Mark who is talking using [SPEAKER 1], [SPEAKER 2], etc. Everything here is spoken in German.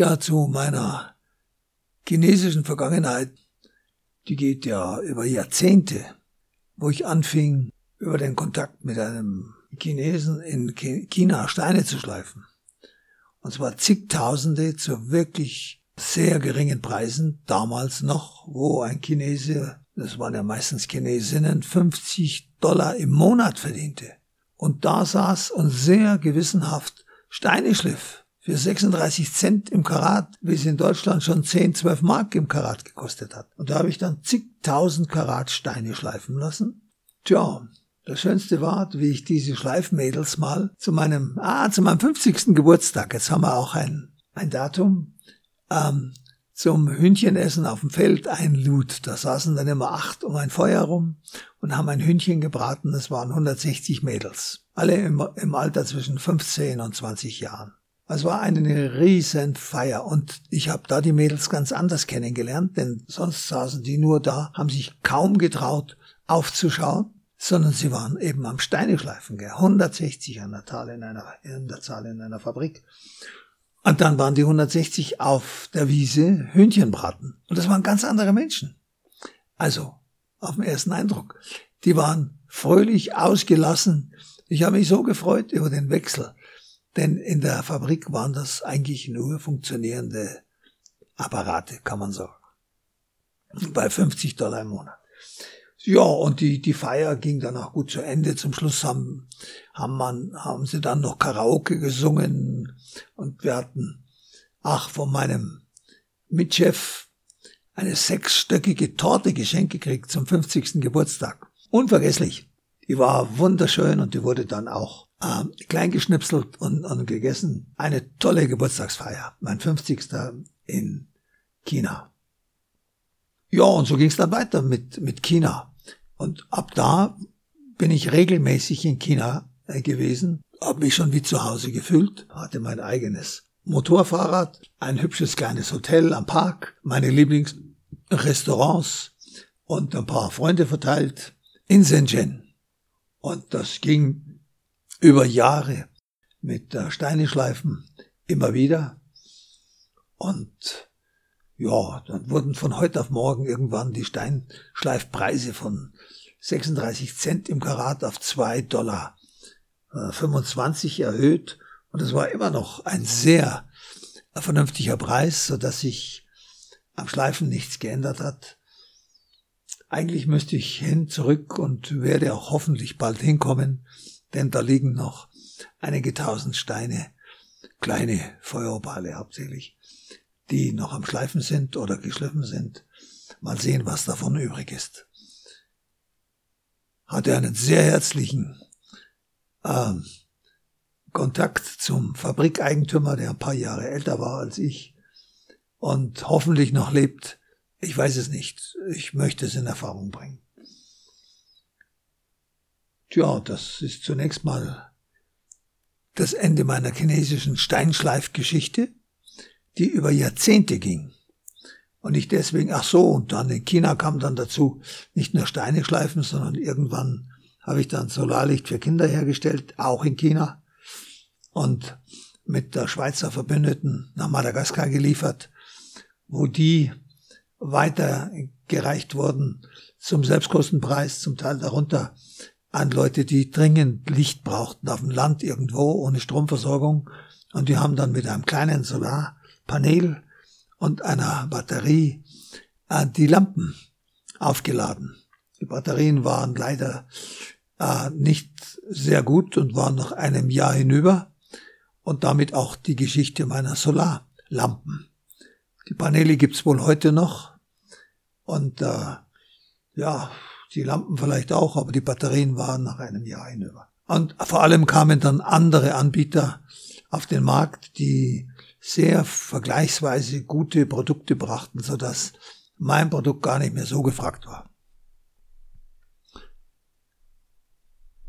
[SPEAKER 1] Tja, zu meiner chinesischen Vergangenheit, die geht ja über Jahrzehnte, wo ich anfing, über den Kontakt mit einem Chinesen in China Steine zu schleifen. Und zwar zigtausende zu wirklich sehr geringen Preisen, damals noch, wo ein Chinese, das waren ja meistens Chinesinnen, 50 Dollar im Monat verdiente. Und da saß und sehr gewissenhaft Steine schliff für 36 Cent im Karat, wie es in Deutschland schon 10, 12 Mark im Karat gekostet hat. Und da habe ich dann zigtausend Karat Steine schleifen lassen. Tja, das Schönste war, wie ich diese Schleifmädels mal zu meinem, ah, zu meinem 50. Geburtstag, jetzt haben wir auch ein, ein Datum, ähm, zum Hühnchenessen auf dem Feld einlud. Da saßen dann immer acht um ein Feuer rum und haben ein Hühnchen gebraten. Das waren 160 Mädels. Alle im, im Alter zwischen 15 und 20 Jahren. Es war eine riesen Feier und ich habe da die Mädels ganz anders kennengelernt, denn sonst saßen die nur da, haben sich kaum getraut aufzuschauen, sondern sie waren eben am Steine schleifen, gell? 160 an der Zahl in einer, in der Zahl in einer Fabrik. Und dann waren die 160 auf der Wiese Hühnchenbraten. Und das waren ganz andere Menschen. Also, auf den ersten Eindruck. Die waren fröhlich, ausgelassen. Ich habe mich so gefreut über den Wechsel denn in der Fabrik waren das eigentlich nur funktionierende Apparate, kann man sagen. Bei 50 Dollar im Monat. Ja, und die, die Feier ging dann auch gut zu Ende. Zum Schluss haben, haben, man, haben sie dann noch Karaoke gesungen und wir hatten, ach, von meinem Mitchef eine sechsstöckige Torte geschenkt gekriegt zum 50. Geburtstag. Unvergesslich. Die war wunderschön und die wurde dann auch äh, klein geschnipselt und, und gegessen. Eine tolle Geburtstagsfeier, mein 50. in China. Ja, und so ging es dann weiter mit, mit China. Und ab da bin ich regelmäßig in China äh, gewesen, habe mich schon wie zu Hause gefühlt, hatte mein eigenes Motorfahrrad, ein hübsches kleines Hotel am Park, meine Lieblingsrestaurants und ein paar Freunde verteilt in Shenzhen. Und das ging über Jahre mit Steine schleifen, immer wieder. Und ja, dann wurden von heute auf morgen irgendwann die Steinschleifpreise von 36 Cent im Karat auf 2 Dollar 25 äh, erhöht. Und es war immer noch ein sehr vernünftiger Preis, so dass sich am Schleifen nichts geändert hat. Eigentlich müsste ich hin, zurück und werde auch hoffentlich bald hinkommen denn da liegen noch einige tausend Steine, kleine Feuerbale hauptsächlich, die noch am Schleifen sind oder geschliffen sind. Mal sehen, was davon übrig ist. Hatte einen sehr herzlichen ähm, Kontakt zum Fabrikeigentümer, der ein paar Jahre älter war als ich und hoffentlich noch lebt. Ich weiß es nicht. Ich möchte es in Erfahrung bringen. Tja, das ist zunächst mal das Ende meiner chinesischen Steinschleifgeschichte, die über Jahrzehnte ging. Und ich deswegen, ach so, und dann in China kam dann dazu nicht nur Steine schleifen, sondern irgendwann habe ich dann Solarlicht für Kinder hergestellt, auch in China. Und mit der Schweizer Verbündeten nach Madagaskar geliefert, wo die weitergereicht wurden zum Selbstkostenpreis, zum Teil darunter an Leute, die dringend Licht brauchten auf dem Land irgendwo ohne Stromversorgung. Und die haben dann mit einem kleinen Solarpanel und einer Batterie äh, die Lampen aufgeladen. Die Batterien waren leider äh, nicht sehr gut und waren nach einem Jahr hinüber und damit auch die Geschichte meiner Solarlampen. Die Paneele gibt's wohl heute noch und äh, ja, die Lampen vielleicht auch, aber die Batterien waren nach einem Jahr hinüber. Und vor allem kamen dann andere Anbieter auf den Markt, die sehr vergleichsweise gute Produkte brachten, sodass mein Produkt gar nicht mehr so gefragt war.